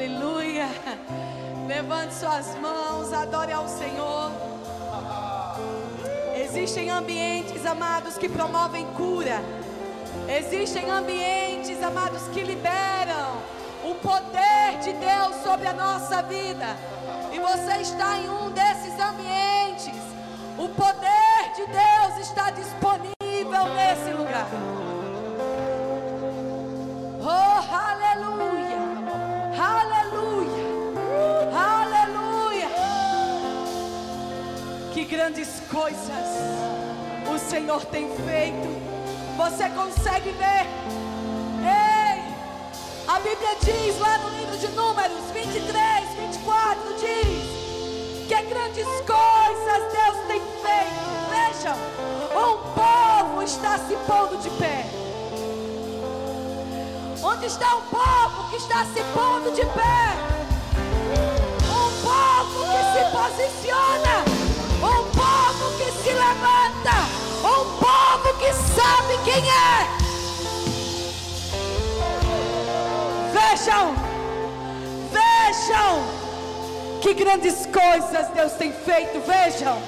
Aleluia. Levante suas mãos, adore ao Senhor. Existem ambientes, amados, que promovem cura. Existem ambientes, amados, que liberam o poder de Deus sobre a nossa vida. E você está em um desses ambientes. O poder de Deus está disponível nesse lugar. Grandes coisas o Senhor tem feito. Você consegue ver? Ei! A Bíblia diz lá no livro de Números 23, 24, diz que grandes coisas Deus tem feito. Vejam, um povo está se pondo de pé. Onde está o povo que está se pondo de pé? Um povo que se posiciona, que sabe quem é. Vejam, vejam que grandes coisas Deus tem feito. Vejam,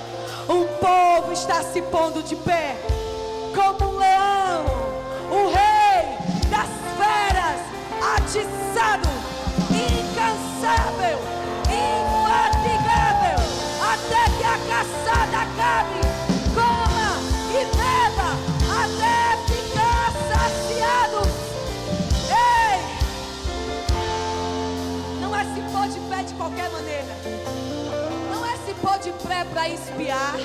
um povo está se pondo de pé, como um leão, o rei das feras, atiçado, incansável, infatigável, até que a caçada acabe. Qualquer maneira. Não é se pôr de pé para espiar.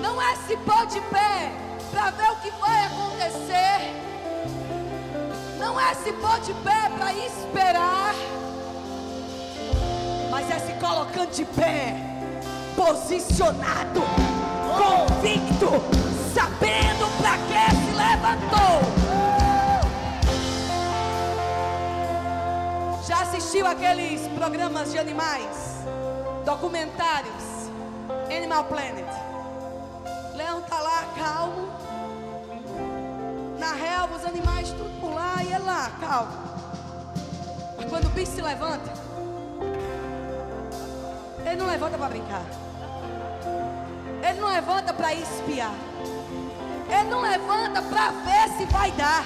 Não é se pôr de pé para ver o que vai acontecer. Não é se pôr de pé para esperar. Mas é se colocando de pé, posicionado, convicto, sabendo para que se levantou. Assistiu aqueles programas de animais? Documentários? Animal Planet. Leão tá lá calmo. Na relva, os animais tudo por lá e ele lá, calmo. Mas quando o bicho se levanta, ele não levanta para brincar. Ele não levanta para espiar. Ele não levanta para ver se vai dar.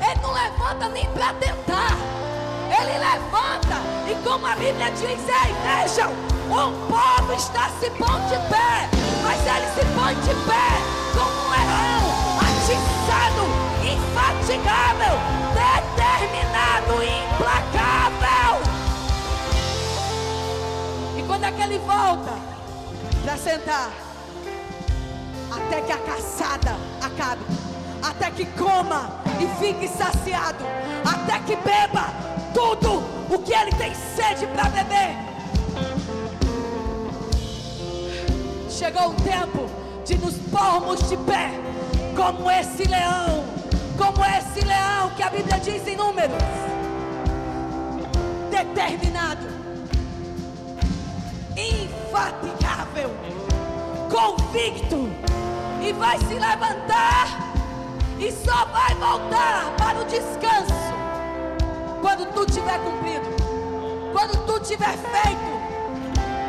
Ele não levanta nem para tentar. Ele levanta e como a Bíblia diz, ei, vejam, um povo está se pondo de pé, mas ele se põe de pé como um leão, atiçado, infatigável, determinado, implacável. E quando é que ele volta para sentar? Até que a caçada acabe, até que coma e fique saciado, até que beba tudo o que ele tem sede para beber. Chegou o tempo de nos pormos de pé, como esse leão, como esse leão que a Bíblia diz em Números, determinado, infatigável, convicto, e vai se levantar e só vai voltar para o descanso quando tu tiver cumprido, quando tu tiver feito.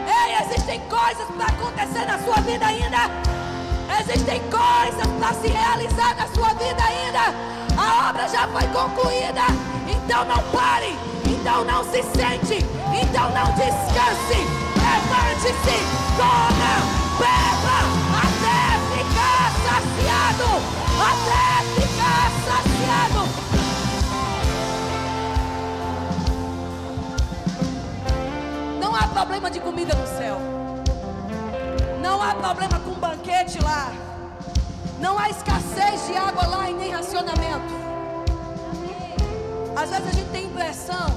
Ei, existem coisas para acontecer na sua vida ainda. Existem coisas para se realizar na sua vida ainda. A obra já foi concluída. Então não pare. Então não se sente. Então não descanse. Levante-se. Coma. Beba. Até ficar saciado. Até ficar saciado. Comida no céu. Não há problema com banquete lá. Não há escassez de água lá e nem racionamento. Às vezes a gente tem a impressão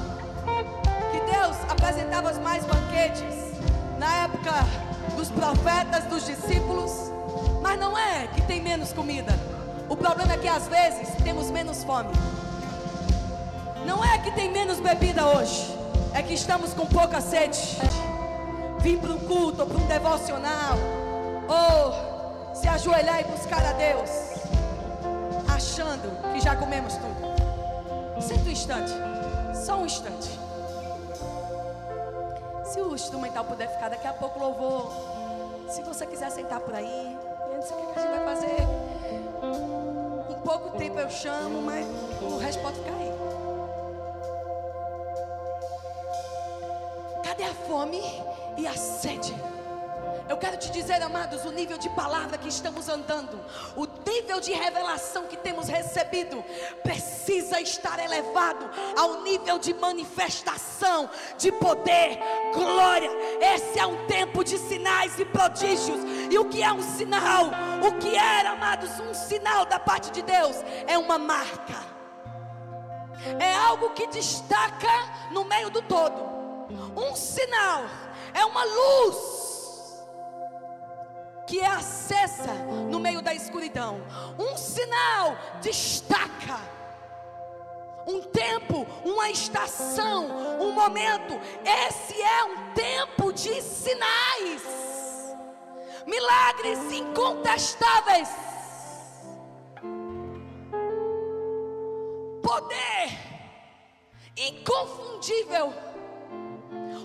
que Deus apresentava mais banquetes na época dos profetas, dos discípulos. Mas não é que tem menos comida. O problema é que às vezes temos menos fome. Não é que tem menos bebida hoje é que estamos com pouca sede. Vir para um culto para um devocional, ou se ajoelhar e buscar a Deus, achando que já comemos tudo. Senta um instante. Só um instante. Se o instrumental puder ficar, daqui a pouco louvor. Se você quiser sentar por aí, não sei o que a gente vai fazer. Um pouco tempo eu chamo, mas o resto pode ficar aí. Cadê a fome e a sede? Eu quero te dizer, amados, o nível de palavra que estamos andando, o nível de revelação que temos recebido, precisa estar elevado ao nível de manifestação, de poder, glória. Esse é um tempo de sinais e prodígios. E o que é um sinal? O que era, amados, um sinal da parte de Deus? É uma marca, é algo que destaca no meio do todo. Um sinal é uma luz que é acessa no meio da escuridão. Um sinal destaca. Um tempo, uma estação, um momento. Esse é um tempo de sinais, milagres incontestáveis, poder inconfundível.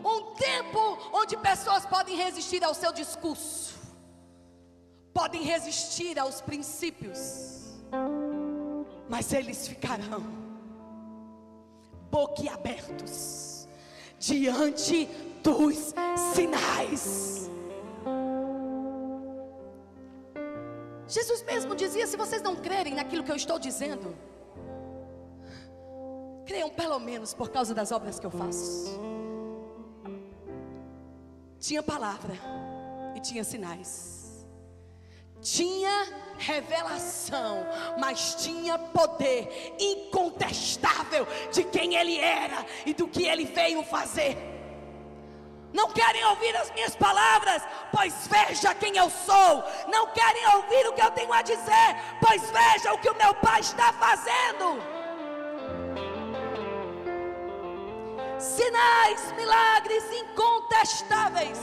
Um tempo onde pessoas podem resistir ao seu discurso podem resistir aos princípios, mas eles ficarão boquiabertos diante dos sinais. Jesus mesmo dizia: se vocês não crerem naquilo que eu estou dizendo, creiam pelo menos por causa das obras que eu faço. Tinha palavra e tinha sinais tinha revelação, mas tinha poder incontestável de quem ele era e do que ele veio fazer. Não querem ouvir as minhas palavras, pois veja quem eu sou. Não querem ouvir o que eu tenho a dizer, pois veja o que o meu Pai está fazendo. Sinais, milagres incontestáveis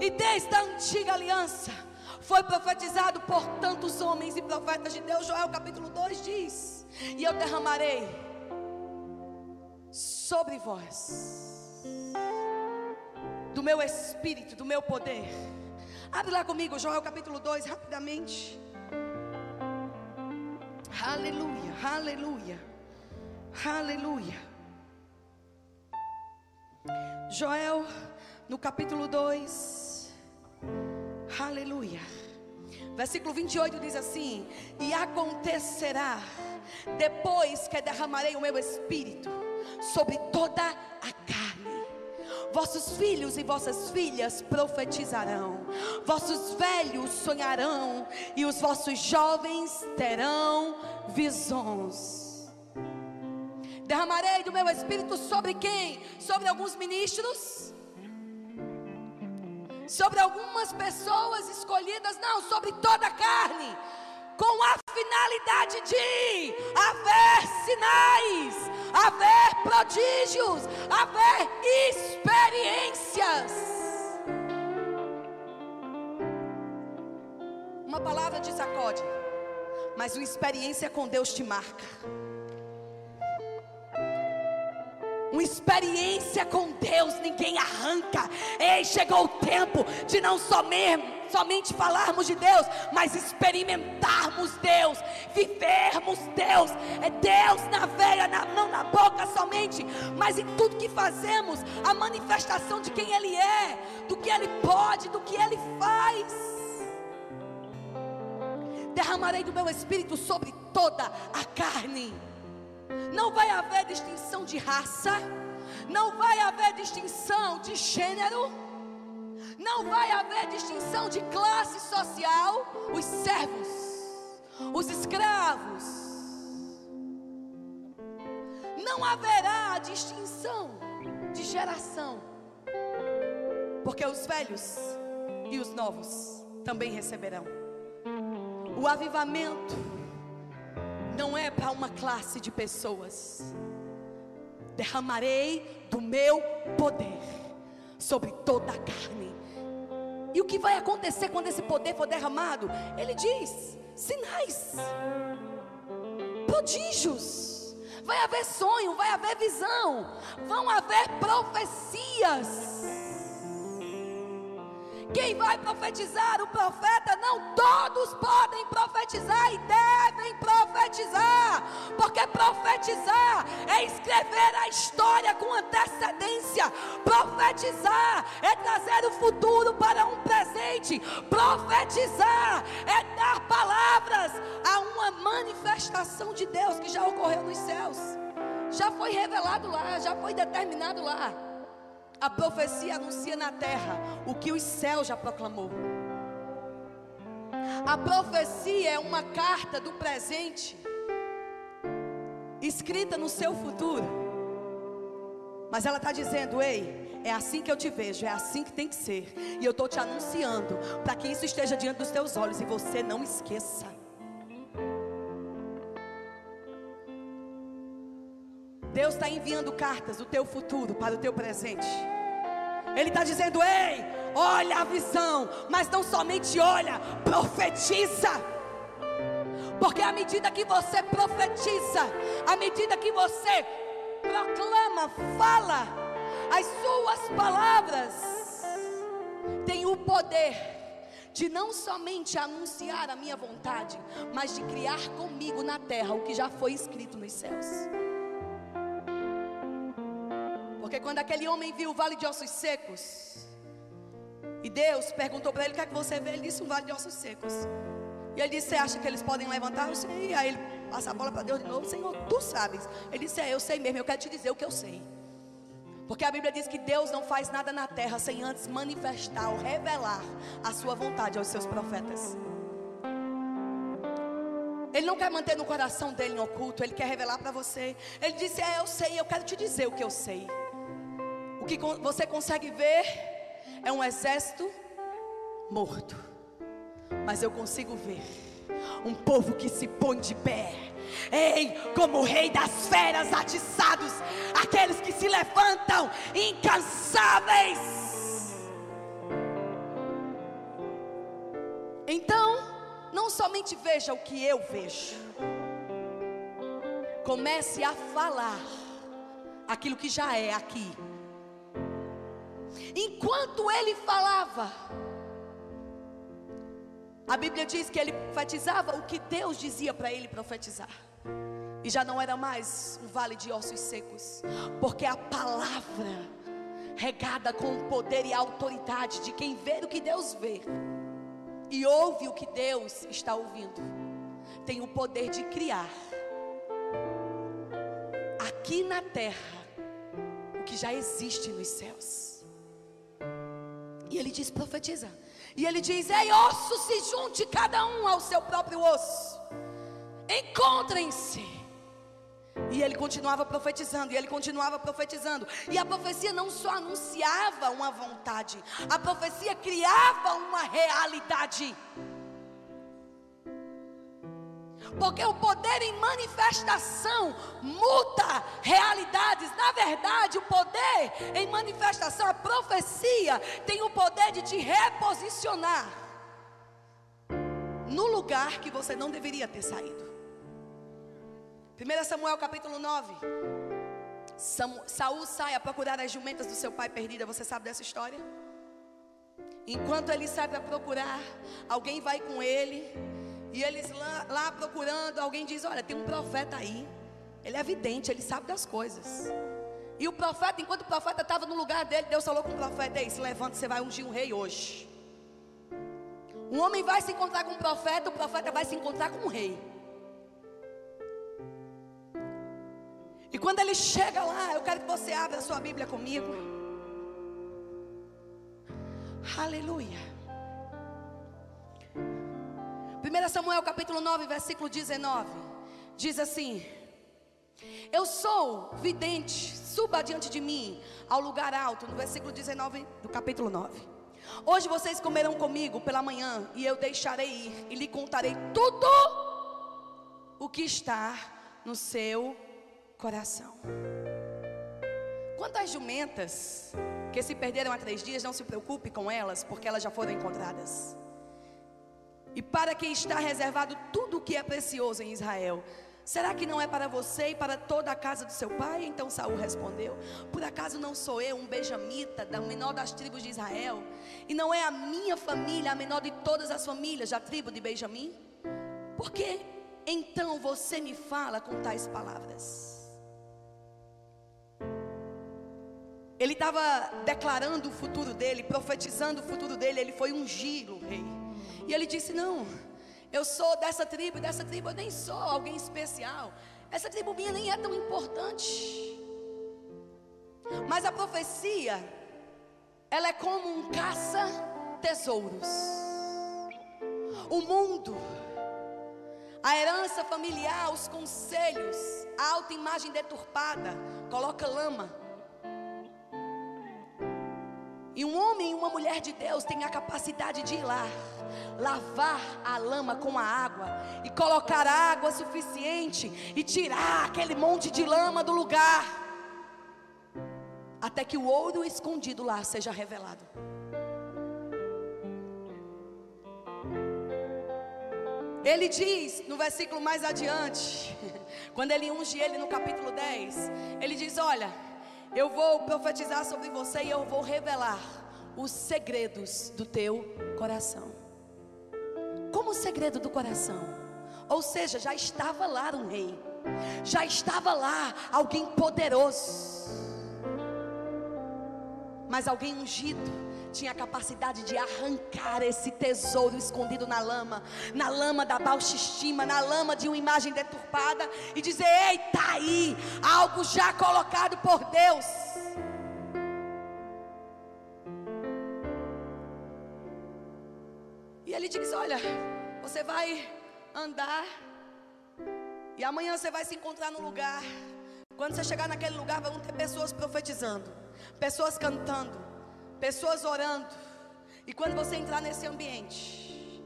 e desde a antiga aliança foi profetizado por tantos homens e profetas de Deus. Joel capítulo 2 diz: E eu derramarei sobre vós do meu espírito, do meu poder. Abre lá comigo, Joel capítulo 2, rapidamente. Aleluia, aleluia, aleluia. Joel, no capítulo 2. Aleluia. Versículo 28 diz assim: E acontecerá, depois que derramarei o meu espírito sobre toda a carne, vossos filhos e vossas filhas profetizarão, vossos velhos sonharão, e os vossos jovens terão visões. Derramarei do meu espírito sobre quem? Sobre alguns ministros sobre algumas pessoas escolhidas, não, sobre toda a carne, com a finalidade de haver sinais, haver prodígios, haver experiências. Uma palavra te sacode, mas uma experiência com Deus te marca. Uma experiência com Deus ninguém arranca. Ei, chegou o tempo de não somente, somente falarmos de Deus, mas experimentarmos Deus, vivermos Deus. É Deus na veia, na, não na boca somente, mas em tudo que fazemos, a manifestação de quem Ele é, do que Ele pode, do que Ele faz. Derramarei do meu espírito sobre toda a carne não vai haver distinção de raça, não vai haver distinção de gênero, não vai haver distinção de classe social, os servos, os escravos. Não haverá distinção de geração, porque os velhos e os novos também receberão. O avivamento não é para uma classe de pessoas. Derramarei do meu poder sobre toda a carne. E o que vai acontecer quando esse poder for derramado? Ele diz: sinais, prodígios, vai haver sonho, vai haver visão, vão haver profecias. Quem vai profetizar? O profeta? Não todos podem profetizar e devem profetizar, porque profetizar é escrever a história com antecedência, profetizar é trazer o futuro para um presente, profetizar é dar palavras a uma manifestação de Deus que já ocorreu nos céus, já foi revelado lá, já foi determinado lá. A profecia anuncia na terra o que os céus já proclamou. A profecia é uma carta do presente, escrita no seu futuro. Mas ela está dizendo: Ei, é assim que eu te vejo, é assim que tem que ser. E eu estou te anunciando para que isso esteja diante dos teus olhos e você não esqueça. Deus está enviando cartas do teu futuro para o teu presente. Ele está dizendo: ei, olha a visão, mas não somente olha, profetiza. Porque à medida que você profetiza, à medida que você proclama, fala, as suas palavras têm o poder de não somente anunciar a minha vontade, mas de criar comigo na terra o que já foi escrito nos céus. Porque quando aquele homem viu o vale de ossos secos, e Deus perguntou para ele: O que é que você vê? Ele disse: Um vale de ossos secos. E ele disse: Você acha que eles podem levantar? Eu sei. Aí ele passa a bola para Deus de novo: Senhor, tu sabes. Ele disse: É, eu sei mesmo. Eu quero te dizer o que eu sei. Porque a Bíblia diz que Deus não faz nada na terra sem antes manifestar ou revelar a sua vontade aos seus profetas. Ele não quer manter no coração dele em oculto, ele quer revelar para você. Ele disse: É, eu sei, eu quero te dizer o que eu sei. O que você consegue ver é um exército morto. Mas eu consigo ver um povo que se põe de pé. Ei, como o rei das feras atiçados, aqueles que se levantam incansáveis. Então, não somente veja o que eu vejo, comece a falar aquilo que já é aqui. Enquanto ele falava, a Bíblia diz que ele profetizava o que Deus dizia para ele profetizar. E já não era mais um vale de ossos secos, porque a palavra, regada com o poder e a autoridade de quem vê o que Deus vê e ouve o que Deus está ouvindo, tem o poder de criar aqui na terra o que já existe nos céus. E ele diz: profetiza. E ele diz: Ei, osso, se junte cada um ao seu próprio osso. Encontrem-se. E ele continuava profetizando, e ele continuava profetizando. E a profecia não só anunciava uma vontade, a profecia criava uma realidade. Porque o poder em manifestação muda realidades. Na verdade, o poder em manifestação, a profecia, tem o poder de te reposicionar no lugar que você não deveria ter saído. 1 Samuel capítulo 9. Saul sai a procurar as jumentas do seu pai perdida. Você sabe dessa história? Enquanto ele sai para procurar, alguém vai com ele e eles lá, lá procurando, alguém diz: Olha, tem um profeta aí. Ele é vidente, ele sabe das coisas. E o profeta, enquanto o profeta estava no lugar dele, Deus falou com o profeta: Ei, se levanta, você vai ungir um rei hoje. Um homem vai se encontrar com um profeta, o profeta vai se encontrar com um rei. E quando ele chega lá, eu quero que você abra a sua Bíblia comigo. Aleluia. 1 Samuel capítulo 9, versículo 19. Diz assim: Eu sou vidente, suba diante de mim ao lugar alto, no versículo 19 do capítulo 9. Hoje vocês comerão comigo pela manhã, e eu deixarei ir, e lhe contarei tudo o que está no seu coração. Quantas jumentas que se perderam há três dias, não se preocupe com elas, porque elas já foram encontradas. E para quem está reservado tudo o que é precioso em Israel. Será que não é para você e para toda a casa do seu pai? Então Saul respondeu: Por acaso não sou eu um benjamita, da menor das tribos de Israel? E não é a minha família a menor de todas as famílias da tribo de Benjamim? Por que então você me fala com tais palavras? Ele estava declarando o futuro dele, profetizando o futuro dele, ele foi ungir o rei. E ele disse: Não, eu sou dessa tribo, dessa tribo eu nem sou alguém especial. Essa tribo minha nem é tão importante. Mas a profecia, ela é como um caça-tesouros. O mundo, a herança familiar, os conselhos, a autoimagem deturpada, coloca lama. E um homem e uma mulher de Deus têm a capacidade de ir lá lavar a lama com a água e colocar água suficiente e tirar aquele monte de lama do lugar, até que o ouro escondido lá seja revelado. Ele diz no versículo mais adiante, quando ele unge ele no capítulo 10, ele diz: Olha, eu vou profetizar sobre você e eu vou revelar os segredos do teu coração. Como o segredo do coração. Ou seja, já estava lá um rei, já estava lá alguém poderoso, mas alguém ungido tinha a capacidade de arrancar esse tesouro escondido na lama, na lama da baixa estima, na lama de uma imagem deturpada e dizer: Ei, está aí, algo já colocado por Deus. E ele diz: Olha, você vai andar, e amanhã você vai se encontrar no lugar. Quando você chegar naquele lugar, vão ter pessoas profetizando, pessoas cantando, pessoas orando. E quando você entrar nesse ambiente,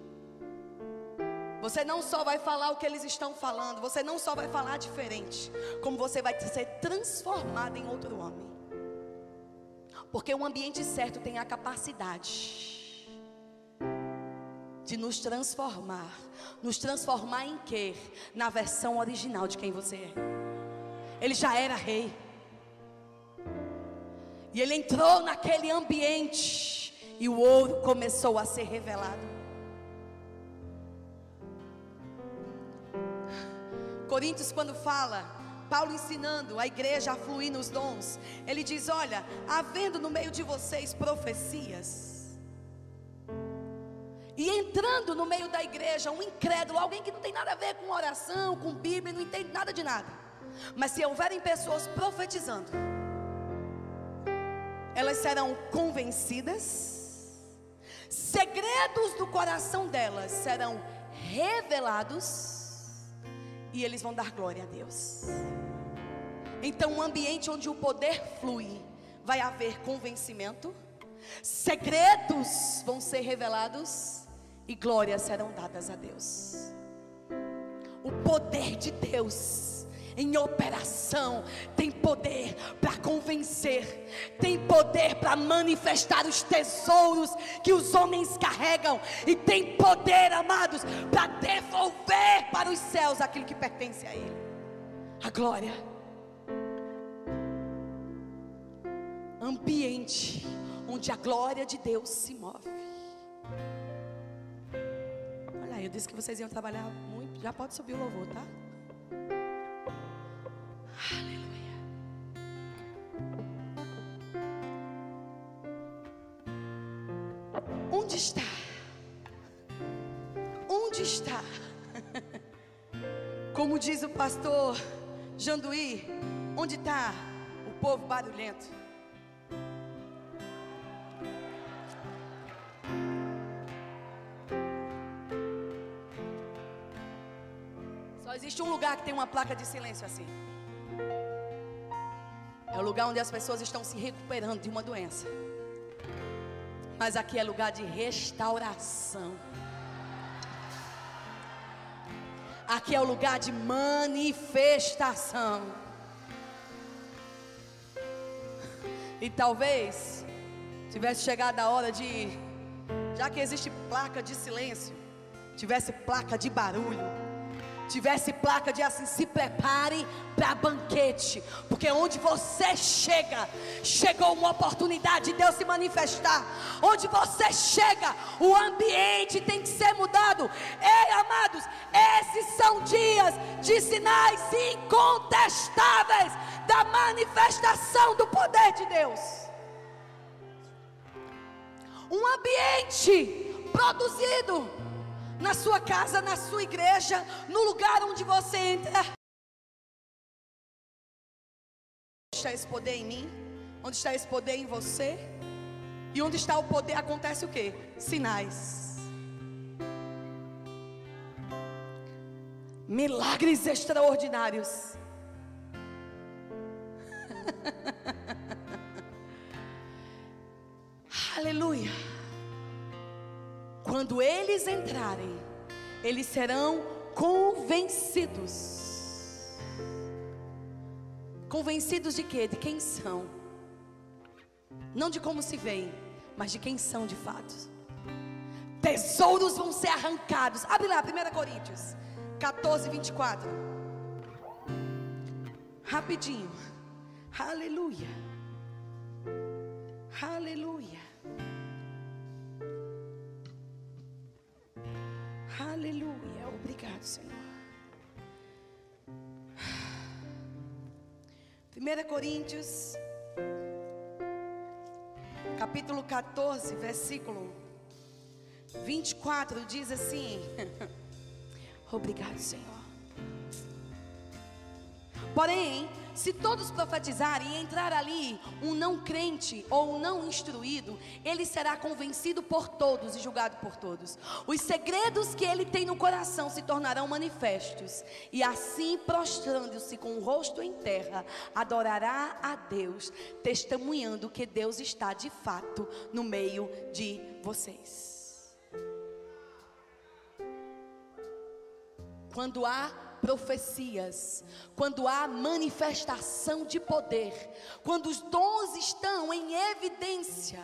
você não só vai falar o que eles estão falando, você não só vai falar diferente, como você vai ser transformado em outro homem. Porque o ambiente certo tem a capacidade de nos transformar. Nos transformar em quê? Na versão original de quem você é. Ele já era rei. E ele entrou naquele ambiente e o ouro começou a ser revelado. Coríntios quando fala Paulo ensinando a igreja a fluir nos dons, ele diz: Olha, havendo no meio de vocês profecias, e entrando no meio da igreja, um incrédulo, alguém que não tem nada a ver com oração, com Bíblia, não entende nada de nada. Mas se houverem pessoas profetizando, elas serão convencidas, segredos do coração delas serão revelados, e eles vão dar glória a Deus. Então, um ambiente onde o poder flui, vai haver convencimento, segredos vão ser revelados e glórias serão dadas a Deus. O poder de Deus em operação tem poder para convencer, tem poder para manifestar os tesouros que os homens carregam, e tem poder, amados, para devolver para os céus aquilo que pertence a Ele a glória. Ambiente onde a glória de Deus se move. Eu disse que vocês iam trabalhar muito. Já pode subir o louvor, tá? Aleluia. Onde está? Onde está? Como diz o pastor Janduí, onde está o povo barulhento? existe um lugar que tem uma placa de silêncio assim. É o lugar onde as pessoas estão se recuperando de uma doença. Mas aqui é lugar de restauração. Aqui é o lugar de manifestação. E talvez tivesse chegado a hora de, já que existe placa de silêncio, tivesse placa de barulho tivesse placa de assim: se prepare para banquete, porque onde você chega, chegou uma oportunidade de Deus se manifestar. Onde você chega, o ambiente tem que ser mudado. Ei, amados, esses são dias de sinais incontestáveis da manifestação do poder de Deus. Um ambiente produzido na sua casa, na sua igreja, no lugar onde você entra. Onde está esse poder em mim? Onde está esse poder em você? E onde está o poder acontece o que? Sinais. Milagres extraordinários. Aleluia. Quando eles entrarem, eles serão convencidos. Convencidos de quê? De quem são. Não de como se veem, mas de quem são de fato. Tesouros vão ser arrancados. Abre lá, 1 Coríntios 14, 24. Rapidinho. Aleluia. Aleluia. Aleluia. Obrigado, Senhor. 1 Coríntios, capítulo 14, versículo 24, diz assim: Obrigado, Senhor. Porém, se todos profetizarem e entrar ali um não crente ou um não instruído, ele será convencido por todos e julgado por todos. Os segredos que ele tem no coração se tornarão manifestos, e assim, prostrando-se com o rosto em terra, adorará a Deus, testemunhando que Deus está de fato no meio de vocês. Quando há profecias, quando há manifestação de poder, quando os dons estão em evidência.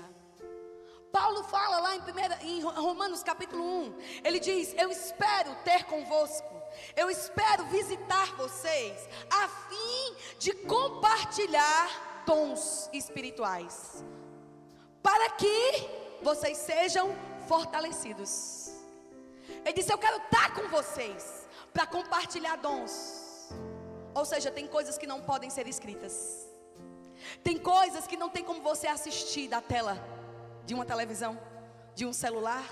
Paulo fala lá em, primeira, em Romanos capítulo 1, ele diz: Eu espero ter convosco, eu espero visitar vocês, a fim de compartilhar dons espirituais, para que vocês sejam fortalecidos. Ele disse: Eu quero estar com vocês para compartilhar dons. Ou seja, tem coisas que não podem ser escritas. Tem coisas que não tem como você assistir da tela de uma televisão, de um celular.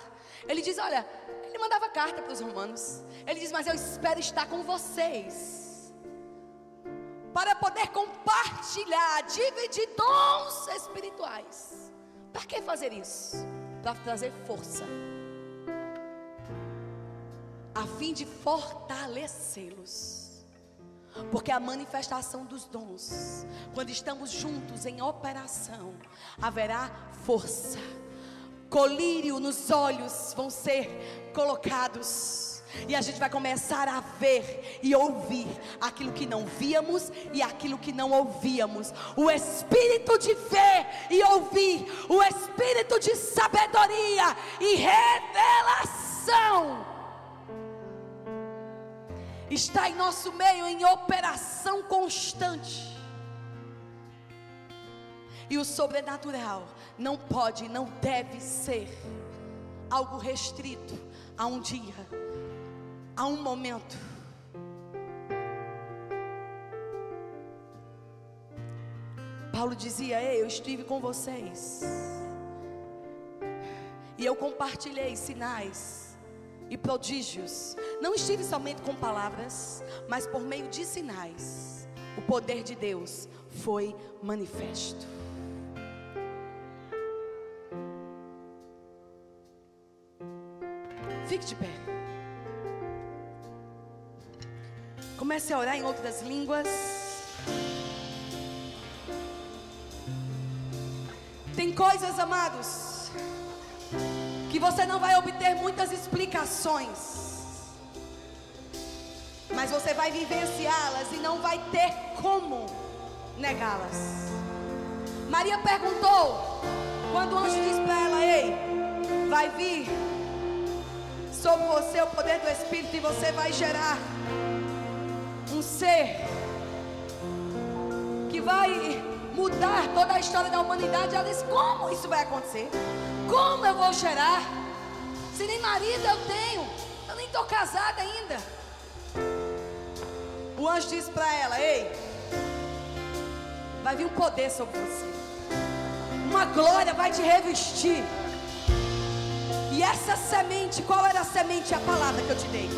Ele diz: Olha, ele mandava carta para os romanos. Ele diz: Mas eu espero estar com vocês. Para poder compartilhar, dividir dons espirituais. Para que fazer isso? Para trazer força a fim de fortalecê-los. Porque a manifestação dos dons, quando estamos juntos em operação, haverá força. Colírio nos olhos vão ser colocados. E a gente vai começar a ver e ouvir aquilo que não víamos e aquilo que não ouvíamos. O espírito de ver e ouvir, o espírito de sabedoria e revelação está em nosso meio em operação constante. E o sobrenatural não pode, não deve ser algo restrito a um dia, a um momento. Paulo dizia: Ei, eu estive com vocês, e eu compartilhei sinais, e prodígios. Não estive somente com palavras, mas por meio de sinais. O poder de Deus foi manifesto. Fique de pé. Comece a orar em outras línguas. Tem coisas, amados você não vai obter muitas explicações, mas você vai vivenciá-las e não vai ter como negá-las. Maria perguntou, quando o anjo disse para ela: Ei, vai vir sobre você o poder do Espírito e você vai gerar um ser que vai mudar toda a história da humanidade. Ela disse: Como isso vai acontecer? Como eu vou gerar? Se nem marido eu tenho, eu nem estou casada ainda. O anjo disse para ela: Ei, vai vir um poder sobre você, uma glória vai te revestir. E essa semente, qual era a semente? A palavra que eu te dei.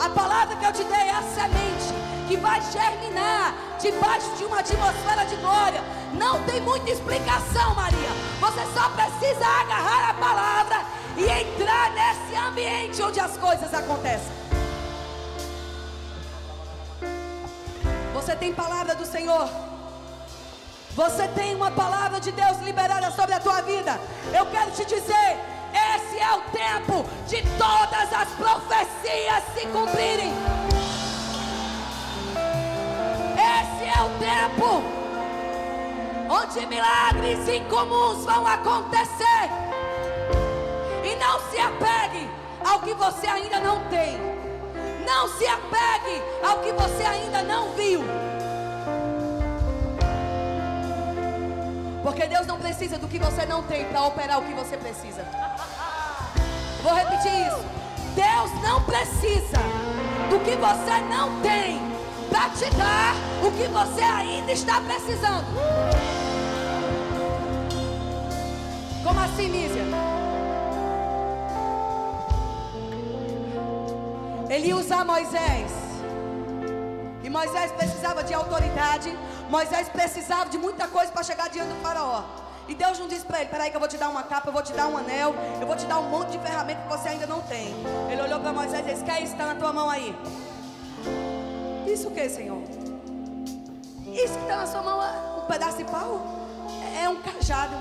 A palavra que eu te dei é a semente que vai germinar debaixo de uma atmosfera de glória. Não tem muita explicação, Maria. Você só precisa agarrar a palavra e entrar nesse ambiente onde as coisas acontecem. Você tem palavra do Senhor. Você tem uma palavra de Deus liberada sobre a tua vida. Eu quero te dizer, esse é o tempo de todas as profecias se cumprirem. Esse é o tempo onde milagres incomuns vão acontecer. E não se apegue ao que você ainda não tem. Não se apegue ao que você ainda não viu. Porque Deus não precisa do que você não tem para operar o que você precisa. Vou repetir isso. Deus não precisa do que você não tem para te dar o que você ainda está precisando. Como assim, Mísia? Ele ia usar Moisés. E Moisés precisava de autoridade. Moisés precisava de muita coisa para chegar diante do faraó. E Deus não disse para ele: Peraí, que eu vou te dar uma capa, eu vou te dar um anel, eu vou te dar um monte de ferramenta que você ainda não tem. Ele olhou para Moisés e disse: Quer isso? Está na tua mão aí. Isso o que, Senhor? Isso que está na sua mão é um pedaço de pau? É um cajado.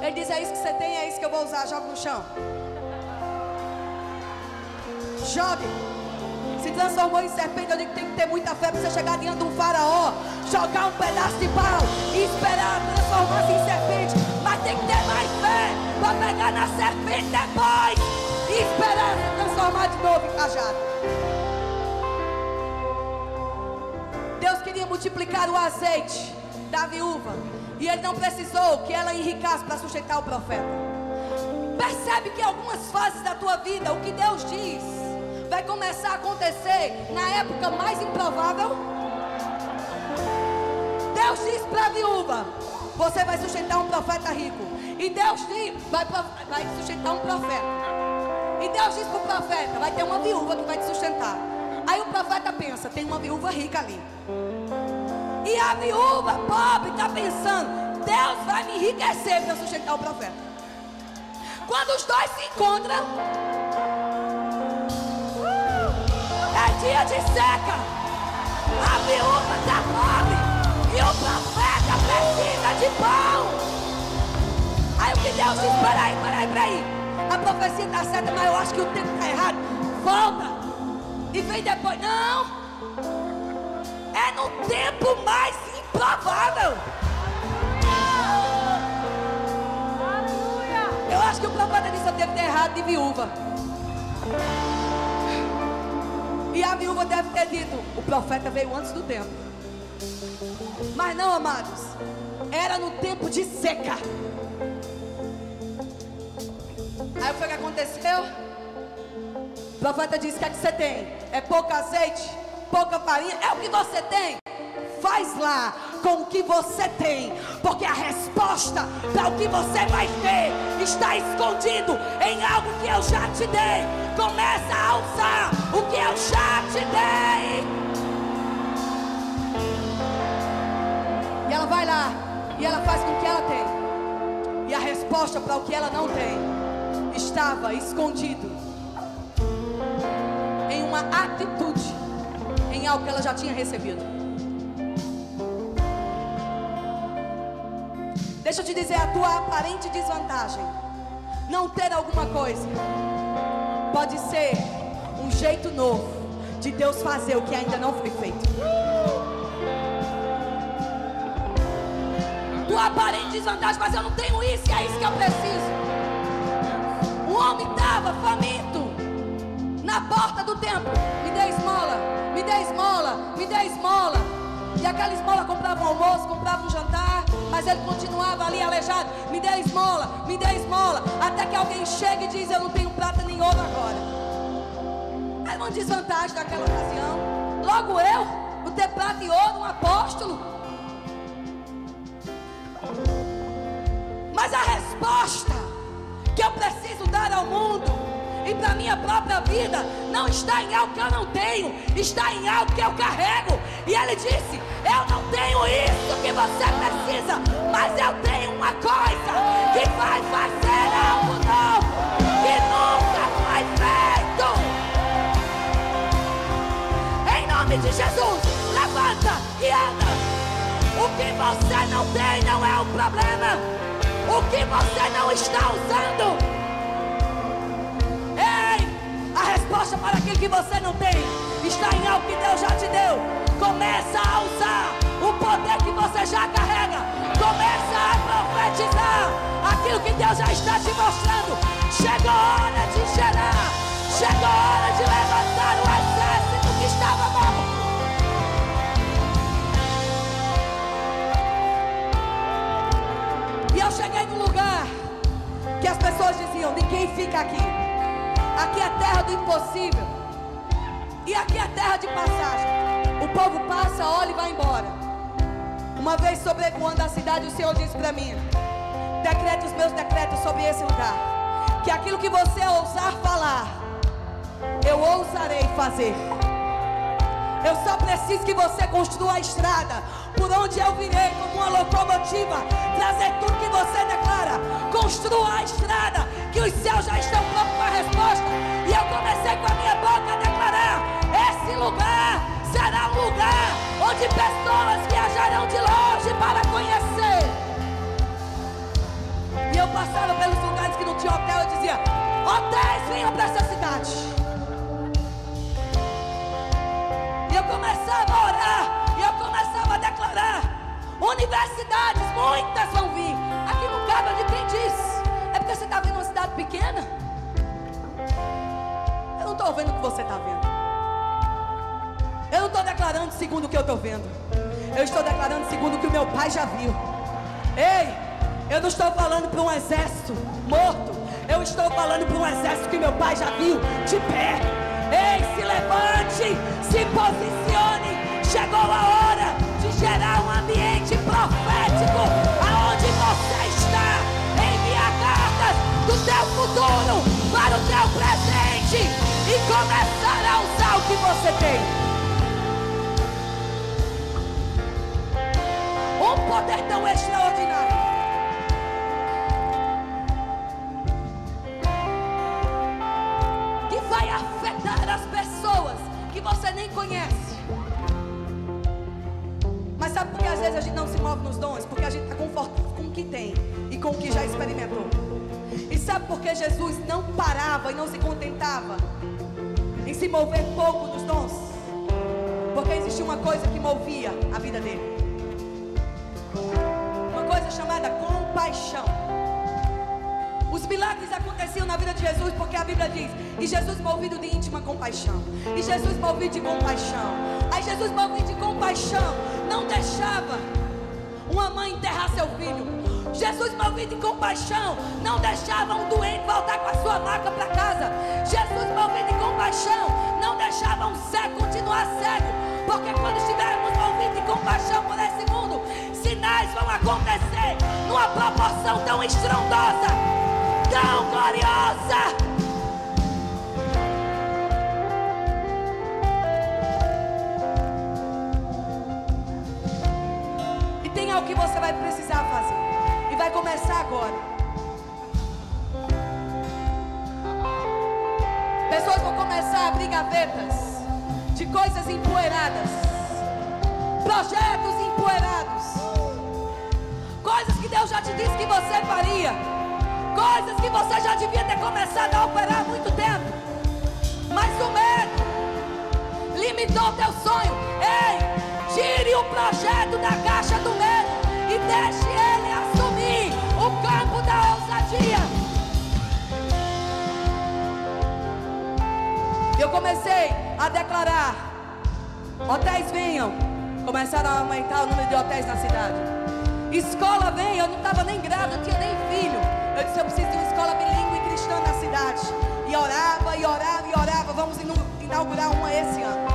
Ele diz: É isso que você tem, é isso que eu vou usar. Joga no chão. Jogue se transformou em serpente. Eu digo que tem que ter muita fé para você chegar diante de um faraó, jogar um pedaço de pau e esperar transformar-se em serpente. Mas tem que ter mais fé para pegar na serpente depois e esperar se transformar de novo em cajado. Deus queria multiplicar o azeite da viúva e ele não precisou que ela enricasse para sustentar o profeta. Percebe que algumas fases da tua vida, o que Deus diz, vai começar a acontecer na época mais improvável. Deus diz para a viúva: Você vai sustentar um profeta rico. E Deus diz: Vai, vai sustentar um profeta. E Deus diz para o profeta: Vai ter uma viúva que vai te sustentar. Aí o profeta pensa: Tem uma viúva rica ali. E a viúva pobre está pensando: Deus vai me enriquecer para sustentar o profeta. Quando os dois se encontram, é dia de seca. A viúva está pobre e o profeta precisa de pão. Aí o que Deus diz? Peraí, peraí, peraí. A profecia está certa, mas eu acho que o tempo está errado. Volta e vem depois. Não. É no tempo mais improvável. Eu acho que o profeta disse: Eu devo ter errado de viúva. E a viúva deve ter dito: o profeta veio antes do tempo. Mas não, amados, era no tempo de seca. Aí o que, que aconteceu? O profeta disse: O que, é que você tem? É pouco azeite? Pouca farinha? É o que você tem? Faz lá com o que você tem, porque a resposta para o que você vai ter está escondido em algo que eu já te dei. Começa a usar o que eu já te dei. E ela vai lá e ela faz com o que ela tem. E a resposta para o que ela não tem estava escondido em uma atitude, em algo que ela já tinha recebido. Deixa eu te dizer, a tua aparente desvantagem, não ter alguma coisa, pode ser um jeito novo de Deus fazer o que ainda não foi feito. Tua aparente desvantagem, mas eu não tenho isso, e é isso que eu preciso. O homem estava faminto, na porta do templo: me dê esmola, me dê esmola, me dê esmola. E aquela esmola comprava um almoço, comprava um jantar, mas ele continuava ali aleijado: me dê esmola, me dê esmola. Até que alguém chega e diz: eu não tenho prata nem ouro agora. Era uma desvantagem naquela ocasião. Logo eu, o ter prata e ouro, um apóstolo. Mas a resposta que eu preciso dar ao mundo e para minha própria vida não está em algo que eu não tenho, está em algo que eu carrego. E ele disse: Eu não tenho isso que você precisa, mas eu tenho uma coisa que vai fazer algo novo que nunca foi feito. Em nome de Jesus, levanta e anda. O que você não tem não é o problema. O que você não está usando resposta para aquilo que você não tem está em algo que Deus já te deu. Começa a usar o poder que você já carrega. Começa a profetizar aquilo que Deus já está te mostrando. Chegou a hora de gerar. Chegou a hora de levantar o exército que estava morto. E eu cheguei num lugar que as pessoas diziam: ninguém fica aqui. Aqui é terra do impossível. E aqui é terra de passagem. O povo passa, olha e vai embora. Uma vez sobrevoando a cidade, o Senhor disse para mim: Decrete os meus decretos sobre esse lugar. Que aquilo que você ousar falar, eu ousarei fazer. Eu só preciso que você construa a estrada por onde eu virei como uma locomotiva, trazer tudo que você declara. Construa a estrada, que os céus já estão prontos para a onde pessoas viajarão de longe para conhecer. E eu passava pelos lugares que não tinha hotel e dizia: hotéis venham para essa cidade. E eu começava a orar, e eu começava a declarar: universidades, muitas vão vir. Aqui não cabe de quem diz. É porque você está vendo uma cidade pequena? Eu não estou vendo o que você está vendo. Eu não estou declarando segundo o que eu estou vendo. Eu estou declarando segundo o que o meu pai já viu. Ei, eu não estou falando para um exército morto. Eu estou falando para um exército que meu pai já viu de pé. Ei, se levante, se posicione. Chegou a hora de gerar um ambiente profético aonde você está. Envia cartas do teu futuro para o teu presente e começar a usar o que você tem. Um poder tão extraordinário. você nem conhece. Mas sabe por que às vezes a gente não se move nos dons? Porque a gente está confortável com o que tem e com o que já experimentou. E sabe por que Jesus não parava e não se contentava em se mover pouco nos dons? Porque existia uma coisa que movia a vida dele. Coisa chamada compaixão. Os milagres aconteciam na vida de Jesus porque a Bíblia diz: e Jesus movido de íntima compaixão, e Jesus movido de compaixão. Aí Jesus movido de compaixão não deixava uma mãe enterrar seu filho. Jesus movido de compaixão não deixava um doente voltar com a sua maca para casa. Jesus movido de compaixão não deixava um cego continuar cego. Porque quando estivermos movidos de compaixão por esse mundo, sinais vão acontecer numa proporção tão estrondosa tão gloriosa. E tem algo que você vai precisar fazer. E vai começar agora. Pessoas vão começar a abrir gavetas de coisas empoeiradas, projetos empoeirados, coisas que Deus já te disse que você faria coisas que você já devia ter começado a operar há muito tempo. Mas o medo limitou teu sonho. Ei, tire o projeto da caixa do medo e deixe ele assumir o campo da ousadia. Eu comecei a declarar: hotéis venham. Começaram a aumentar o número de hotéis na cidade. Escola vem, eu não estava nem grávida, eu tinha nem filho. Eu disse: eu preciso de uma escola bilíngue cristã na cidade. E orava, e orava, e orava. Vamos inaugurar uma esse ano.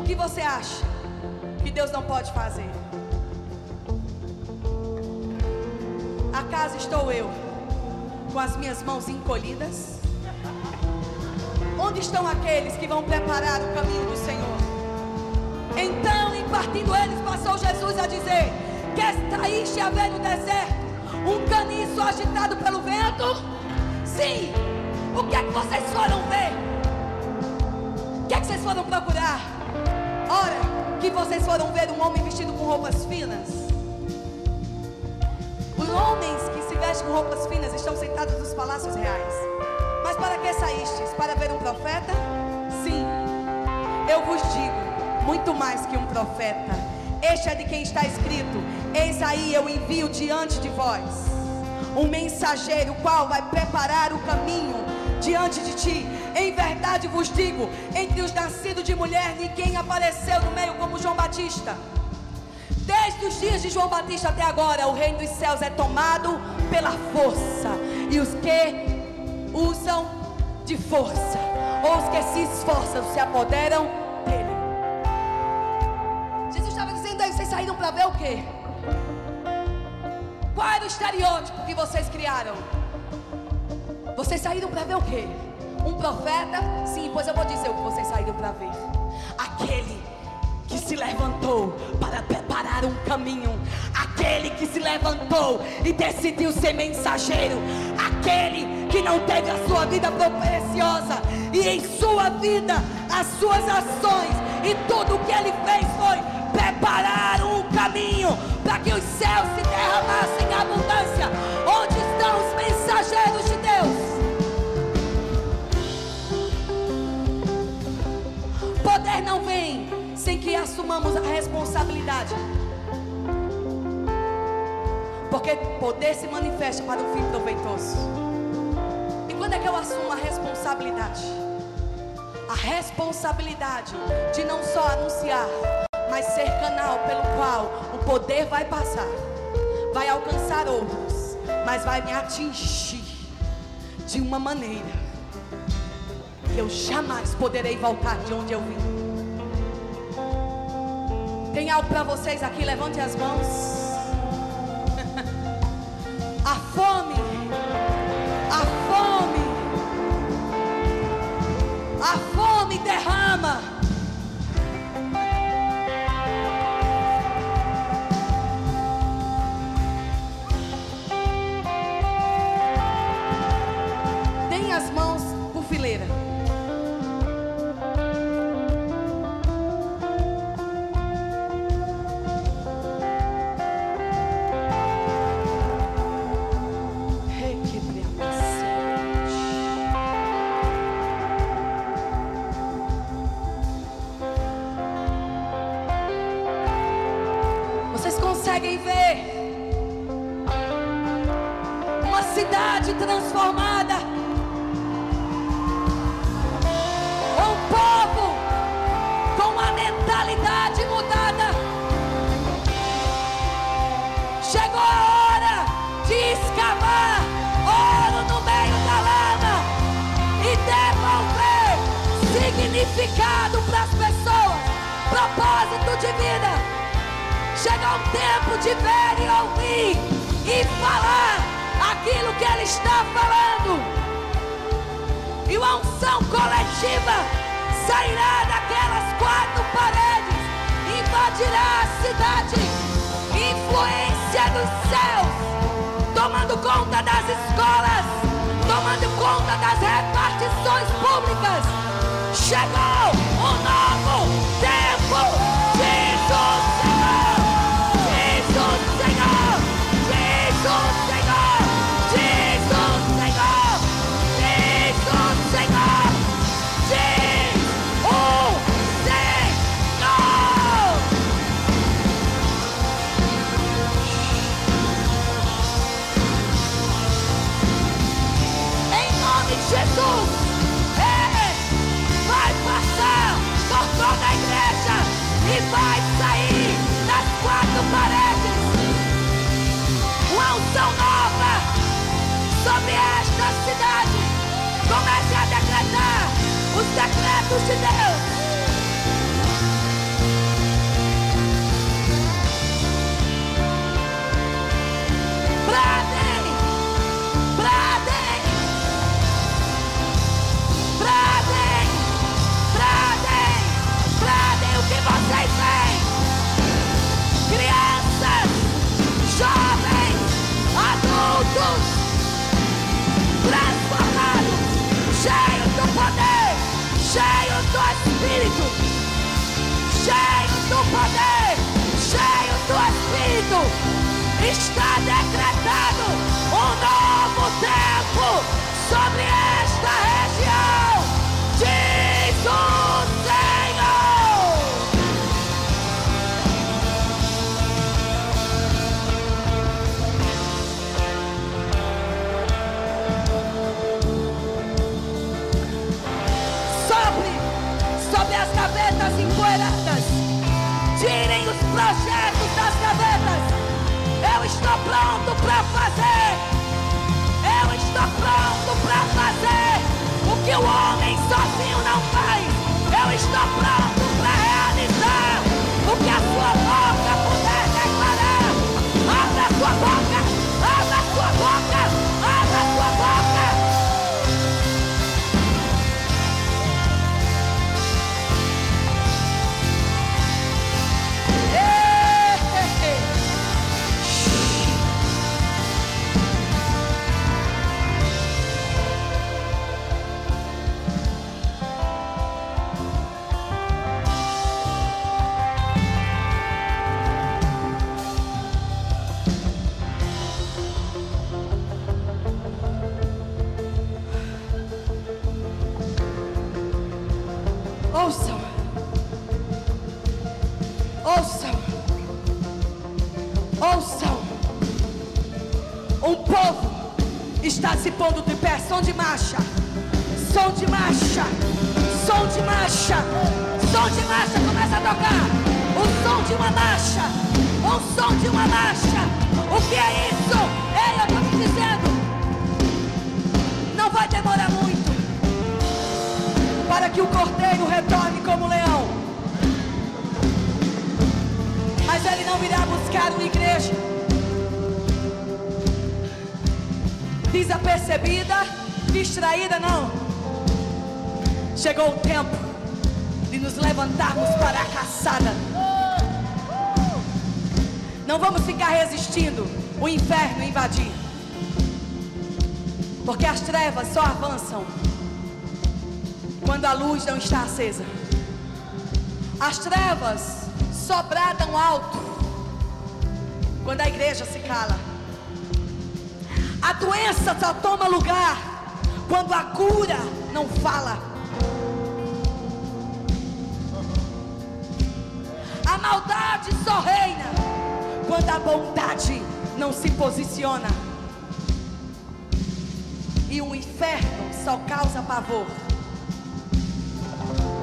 O que você acha que Deus não pode fazer? Acaso estou eu com as minhas mãos encolhidas? Onde estão aqueles que vão preparar o caminho do Senhor? Então, em partindo eles, passou Jesus a dizer: Que traíste a ver no deserto um caniço agitado pelo vento? Sim. O que é que vocês foram ver? O que é que vocês foram procurar? Ora, que vocês foram ver um homem vestido com roupas finas. Os homens que se vestem com roupas finas estão sentados nos palácios reais. Mas para que saístes? Para ver um profeta? Sim. Eu vos digo, muito mais que um profeta. Este é de quem está escrito: Eis aí eu envio diante de vós um mensageiro, qual vai preparar o caminho diante de ti. Em verdade vos digo: entre os nascidos de mulher, ninguém apareceu no meio como João Batista. Desde os dias de João Batista até agora, o reino dos céus é tomado pela força. E os que usam de força, ou os que se esforçam, se apoderam para ver o quê? Qual era o estereótipo que vocês criaram? Vocês saíram para ver o quê? Um profeta? Sim, pois eu vou dizer o que vocês saíram para ver. Aquele que se levantou para preparar um caminho, aquele que se levantou e decidiu ser mensageiro, aquele que não teve a sua vida preciosa e em sua vida as suas ações e tudo o que ele fez foi preparar um caminho para que os céus se derramassem em abundância. Onde estão os mensageiros de Deus? Poder não vem sem que assumamos a responsabilidade. Porque poder se manifesta para um fim proveitoso. E quando é que eu assumo a responsabilidade? A responsabilidade de não só anunciar, mas ser canal pelo qual o poder vai passar, vai alcançar outros, mas vai me atingir de uma maneira que eu jamais poderei voltar de onde eu vim. Tem algo para vocês aqui? Levante as mãos. a fome, a fome, a fome derrama. Significado Chega um tempo de ver e ouvir e falar aquilo que Ele está falando. E uma unção coletiva sairá daquelas quatro paredes, invadirá a cidade. Influência dos céus, tomando conta das escolas, tomando conta das repartições públicas Chegou o novo decretos de Deus. De marcha. Som de marcha. Som de marcha. Som de marcha. Começa a tocar. O som de uma marcha. O som de uma marcha. O que é isso? Ei, eu estou te dizendo. Não vai demorar muito para que o cordeiro retorne como leão. Mas ele não virá buscar uma igreja desapercebida, distraída, não. Chegou o tempo de nos levantarmos para a caçada. Não vamos ficar resistindo o inferno invadir. Porque as trevas só avançam quando a luz não está acesa. As trevas só bradam alto quando a igreja se cala. A doença só toma lugar quando a cura não fala. A maldade só reina quando a bondade não se posiciona. E o inferno só causa pavor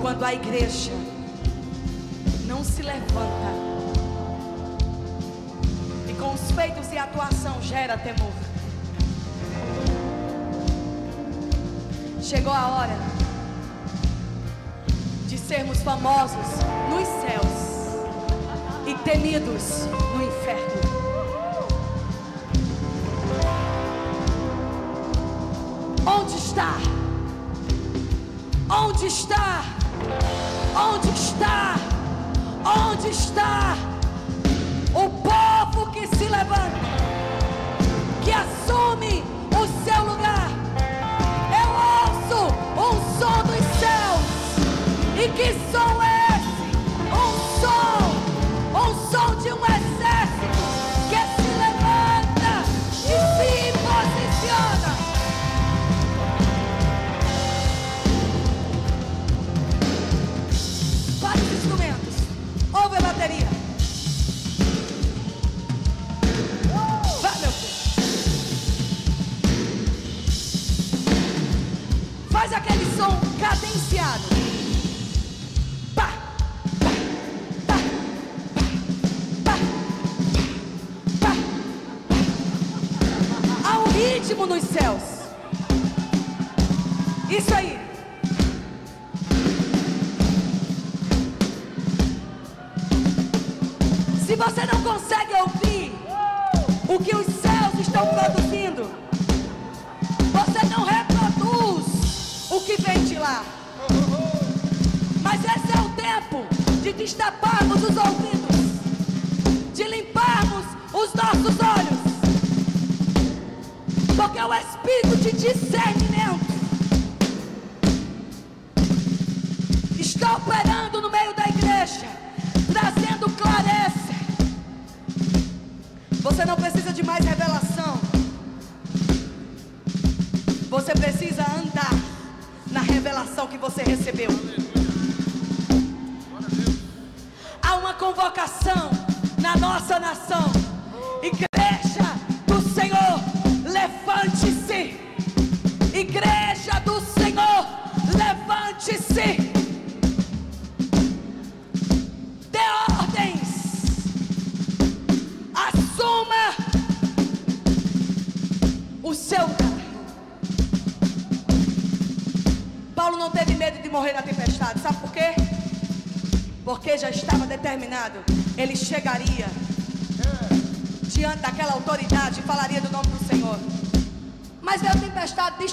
quando a igreja não se levanta e com os feitos e atuação gera temor. Chegou a hora de sermos famosos nos céus e temidos no inferno. Onde está? Onde está? Onde está? Onde está o povo que se levanta, E que som é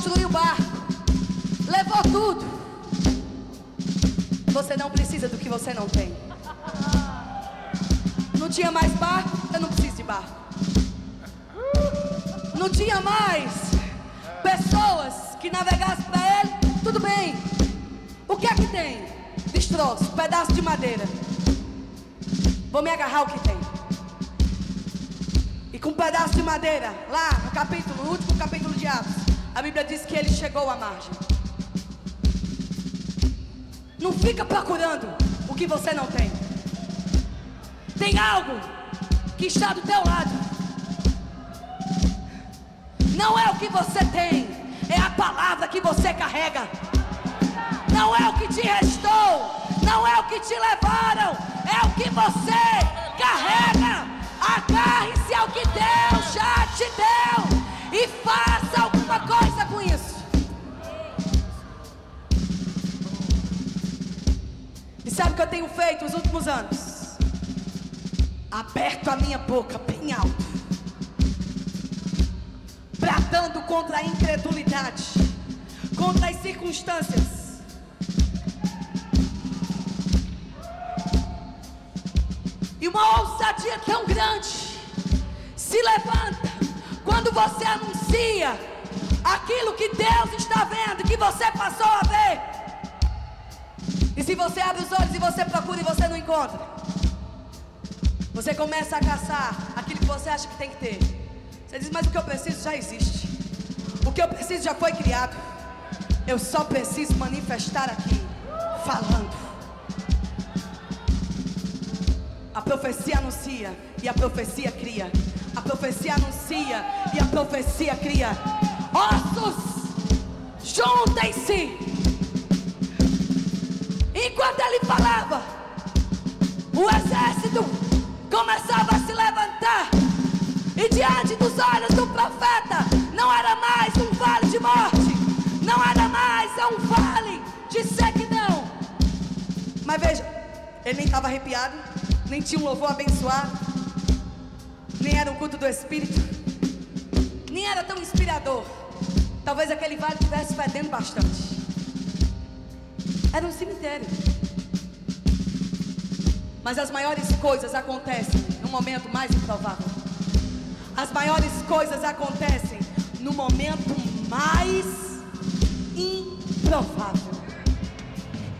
destruiu o barco, levou tudo. Você não precisa do que você não tem. Não tinha mais barco, eu não preciso de barco. Não tinha mais pessoas que navegassem para ele, tudo bem. O que é que tem? Destroço, pedaço de madeira. Vou me agarrar ao que tem. E com um pedaço de madeira, lá no capítulo, no último capítulo de Atos, a Bíblia diz que ele chegou à margem. Não fica procurando o que você não tem. Tem algo que está do teu lado. Não é o que você tem, é a palavra que você carrega. Não é o que te restou, não é o que te levaram, é o que você carrega. Agarre-se ao que Deus já te deu e faça alguma coisa com isso. E sabe o que eu tenho feito nos últimos anos? Aberto a minha boca bem alto, bradando contra a incredulidade, contra as circunstâncias. E uma ousadia tão grande se levanta quando você anuncia aquilo que Deus está vendo, que você passou a ver. E se você abre os olhos e você procura e você não encontra, você começa a caçar aquilo que você acha que tem que ter. Você diz, mas o que eu preciso já existe. O que eu preciso já foi criado. Eu só preciso manifestar aqui, falando. A profecia anuncia e a profecia cria. A profecia anuncia e a profecia cria. Ossos, juntem-se. Enquanto ele falava, o exército começava a se levantar. E diante dos olhos do profeta, não era mais um vale de morte, não era mais um vale de sequidão. Mas veja, ele nem estava arrepiado, nem tinha um louvor abençoado, nem era um culto do Espírito, nem era tão inspirador. Talvez aquele vale estivesse fedendo bastante. Era um cemitério. Mas as maiores coisas acontecem no momento mais improvável. As maiores coisas acontecem no momento mais improvável.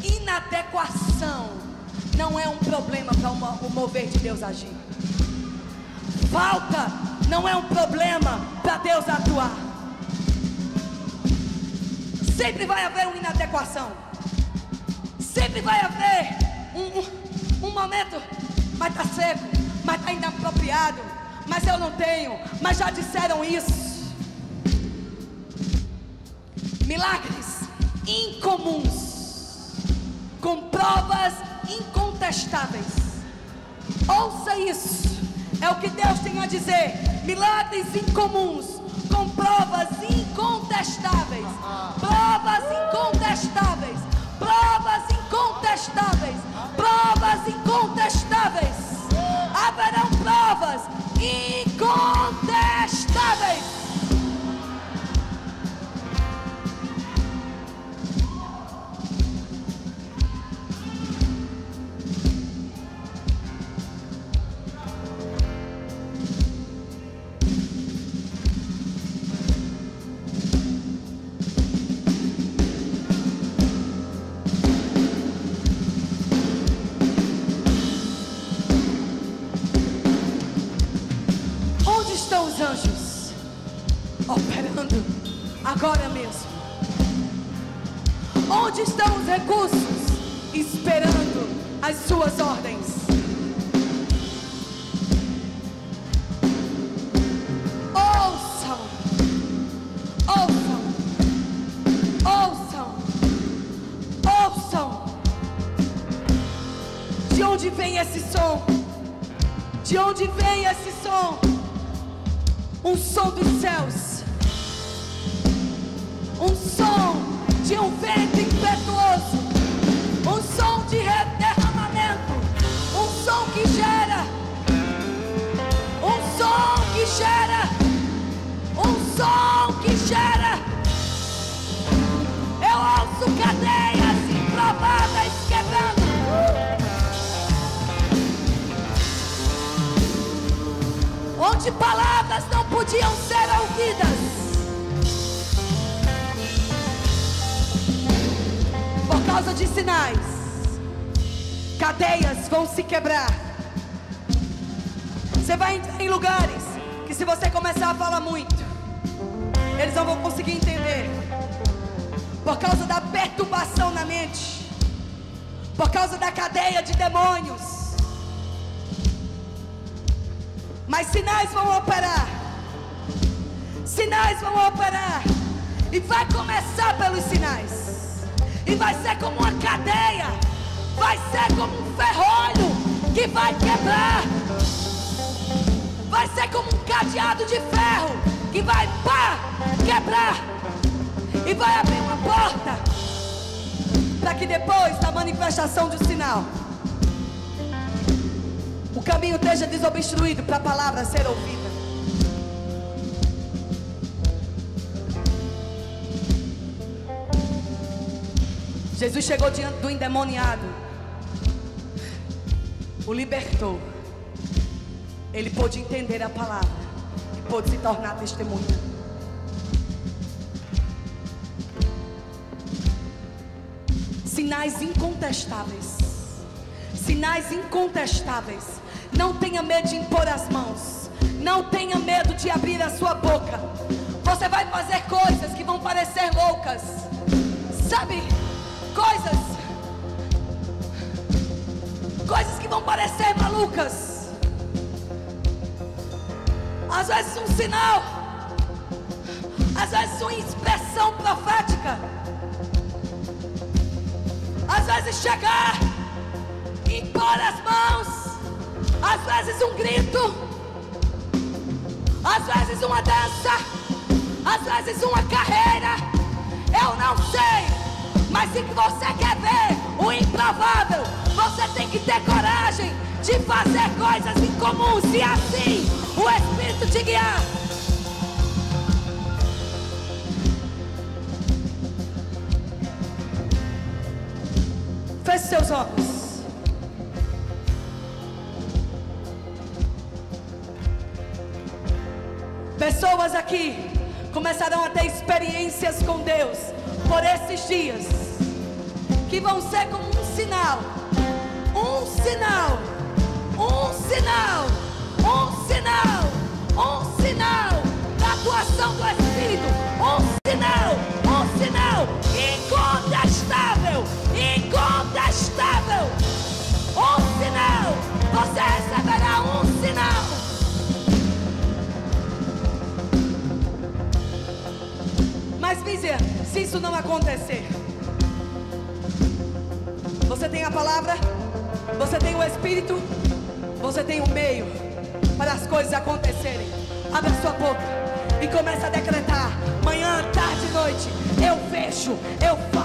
Inadequação não é um problema para o mover de Deus agir. Falta não é um problema para Deus atuar. Sempre vai haver uma inadequação. Sempre vai haver um, um, um momento, mas está seco, mas está inapropriado, mas eu não tenho, mas já disseram isso. Milagres incomuns, com provas incontestáveis. Ouça isso, é o que Deus tem a dizer. Milagres incomuns, com provas incontestáveis. Provas incontestáveis. Provas incontestáveis. Provas incontestáveis. Haverão provas incontestáveis. Agora mesmo. Onde estão os recursos? Esperando as suas ordens. Ouçam, ouçam, ouçam, ouçam. De onde vem esse som? De onde vem esse som? Um som dos céus. Onde palavras não podiam ser ouvidas. Por causa de sinais, cadeias vão se quebrar. Você vai entrar em lugares que, se você começar a falar muito, eles não vão conseguir entender. Por causa da perturbação na mente, por causa da cadeia de demônios. Mas sinais vão operar. Sinais vão operar. E vai começar pelos sinais. E vai ser como uma cadeia. Vai ser como um ferrolho que vai quebrar. Vai ser como um cadeado de ferro que vai pá, quebrar. E vai abrir uma porta. Para que depois da manifestação do sinal caminho esteja desobstruído para a palavra ser ouvida. Jesus chegou diante do endemoniado, o libertou. Ele pôde entender a palavra e pôde se tornar testemunha. Sinais incontestáveis. Sinais incontestáveis. Não tenha medo de impor as mãos. Não tenha medo de abrir a sua boca. Você vai fazer coisas que vão parecer loucas. Sabe? Coisas. Coisas que vão parecer malucas. Às vezes um sinal. Às vezes uma expressão profética. Às vezes chegar, impor as mãos às vezes um grito, às vezes uma dança, às vezes uma carreira. Eu não sei, mas se você quer ver o improvável, você tem que ter coragem de fazer coisas incomuns e assim o Espírito te guiar. Feche seus olhos. Pessoas aqui começarão a ter experiências com Deus por esses dias, que vão ser como um sinal, um sinal, um sinal, um sinal, um sinal da atuação do Espírito, um sinal, dizer, se isso não acontecer, você tem a palavra, você tem o Espírito, você tem o meio para as coisas acontecerem. Abra sua boca e começa a decretar. Manhã, tarde e noite, eu vejo, eu vejo.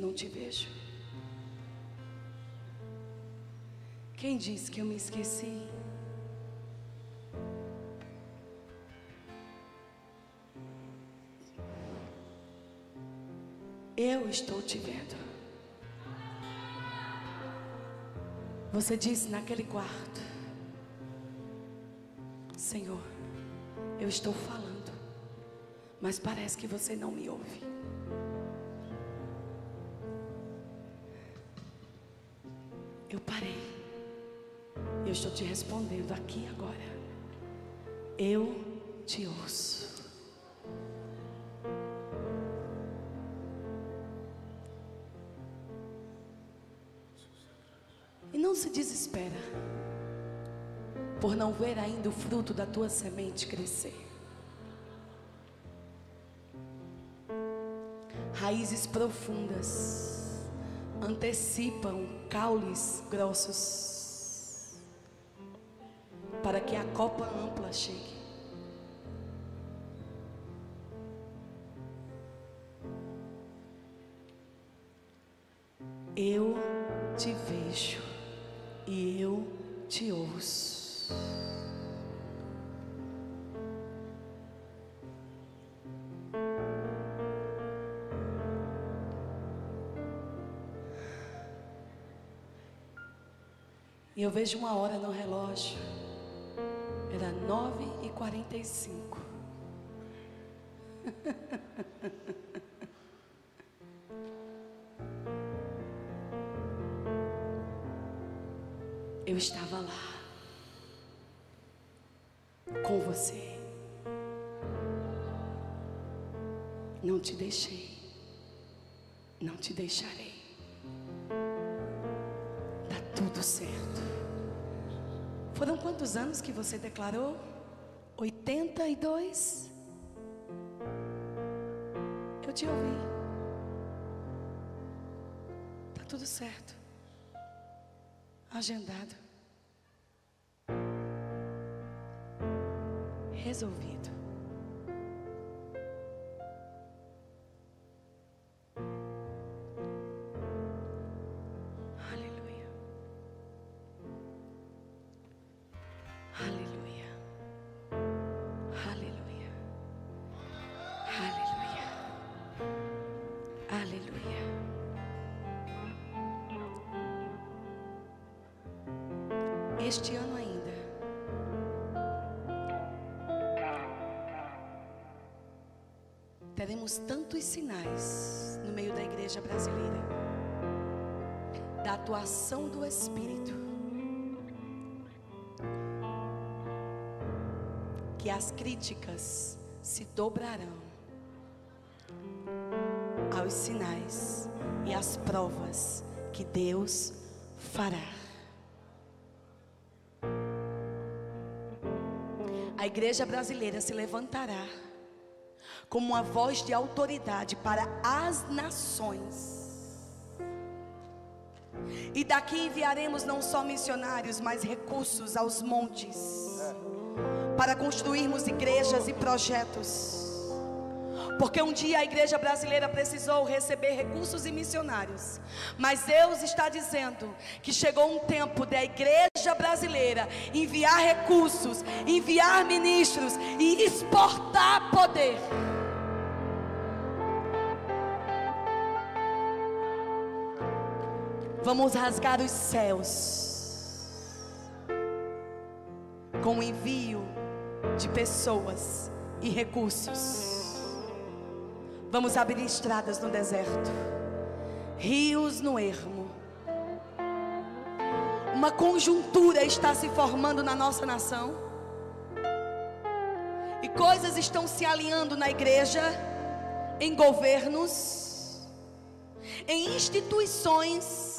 não te vejo? Quem disse que eu me esqueci? Eu estou te vendo. Você disse naquele quarto: Senhor, eu estou falando, mas parece que você não me ouve. estou te respondendo aqui agora. Eu te ouço. E não se desespera por não ver ainda o fruto da tua semente crescer. Raízes profundas antecipam caules grossos. Ampla chegue. Eu te vejo e eu te ouço. E eu vejo uma hora no relógio. Era nove e quarenta e cinco. Eu estava lá com você. Não te deixei. Não te deixarei. Tá tudo certo. Foram quantos anos que você declarou? 82? Eu te ouvi. Tá tudo certo agendado, resolvido. Teremos tantos sinais no meio da igreja brasileira da atuação do Espírito que as críticas se dobrarão aos sinais e às provas que Deus fará. a igreja brasileira se levantará como uma voz de autoridade para as nações. E daqui enviaremos não só missionários, mas recursos aos montes para construirmos igrejas e projetos porque um dia a igreja brasileira precisou receber recursos e missionários. Mas Deus está dizendo que chegou um tempo da igreja brasileira enviar recursos, enviar ministros e exportar poder. Vamos rasgar os céus com o envio de pessoas e recursos. Vamos abrir estradas no deserto, rios no ermo. Uma conjuntura está se formando na nossa nação, e coisas estão se alinhando na igreja, em governos, em instituições,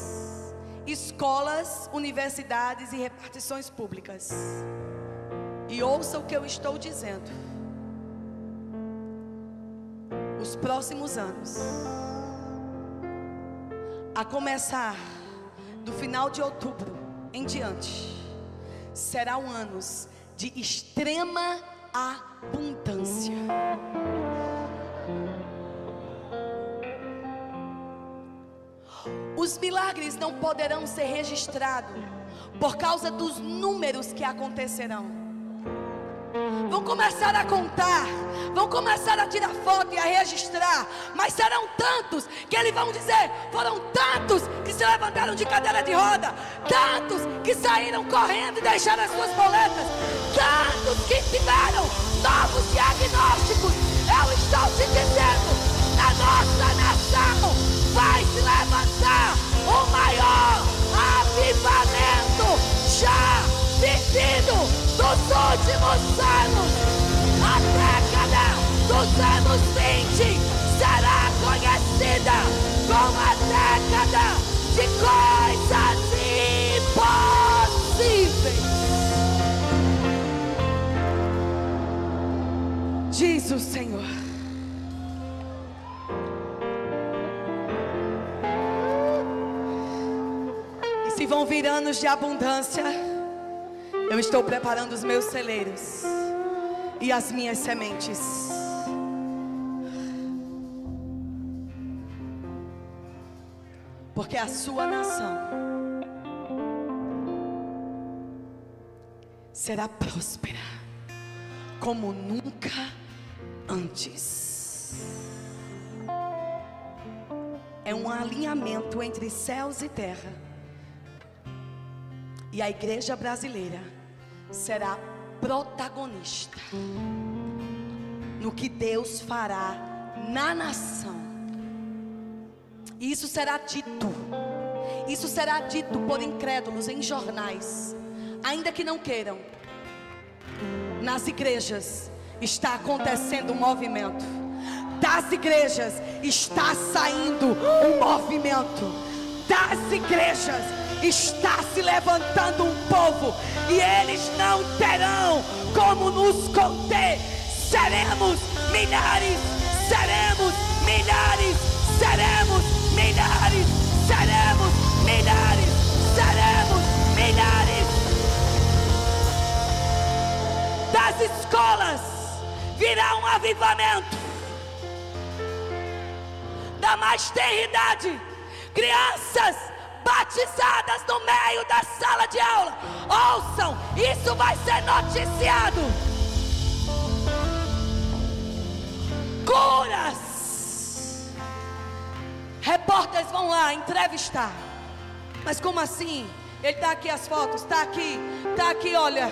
escolas, universidades e repartições públicas. E ouça o que eu estou dizendo os próximos anos, a começar do final de outubro em diante, serão anos de extrema abundância. Os milagres não poderão ser registrados por causa dos números que acontecerão vão começar a contar, vão começar a tirar foto e a registrar, mas serão tantos que eles vão dizer: foram tantos que se levantaram de cadeira de roda, tantos que saíram correndo e deixaram as suas boletas, tantos que tiveram novos diagnósticos. Eu estou te dizendo: na nossa nação vai se levantar o maior avivamento já vivido dos últimos anos. A década dos anos 20 será conhecida como a década de coisas impossíveis. Diz o Senhor. E se vão vir anos de abundância, eu estou preparando os meus celeiros e as minhas sementes. Porque a sua nação será próspera como nunca antes. É um alinhamento entre céus e terra. E a igreja brasileira será protagonista no que Deus fará na nação. Isso será dito. Isso será dito por incrédulos em jornais, ainda que não queiram. Nas igrejas está acontecendo um movimento. Das igrejas está saindo um movimento. Das igrejas está se levantando um povo e eles não terão como nos conter. Seremos milhares, seremos milhares, seremos milhares, seremos milhares, seremos milhares. Das escolas virá um avivamento. Da mais tenra idade, crianças batizadas no meio da sala de aula. Ouçam, isso vai ser noticiado. Curas. Repórteres vão lá entrevistar. Mas como assim? Ele está aqui as fotos, está aqui, está aqui, olha,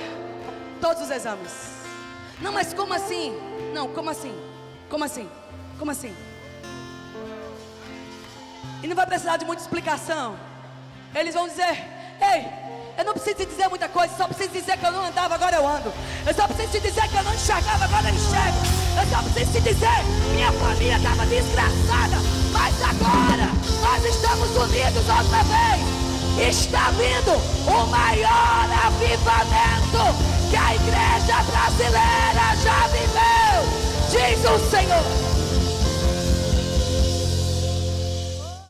todos os exames. Não, mas como assim? Não, como assim? Como assim? Como assim? E não vai precisar de muita explicação. Eles vão dizer: Ei, eu não preciso te dizer muita coisa, só preciso dizer que eu não andava, agora eu ando. Eu só preciso te dizer que eu não enxergava, agora eu enxergo. Eu só preciso te dizer: minha família estava desgraçada, mas agora nós estamos unidos outra vez. Está vindo o maior avivamento que a igreja brasileira já viveu, diz o Senhor.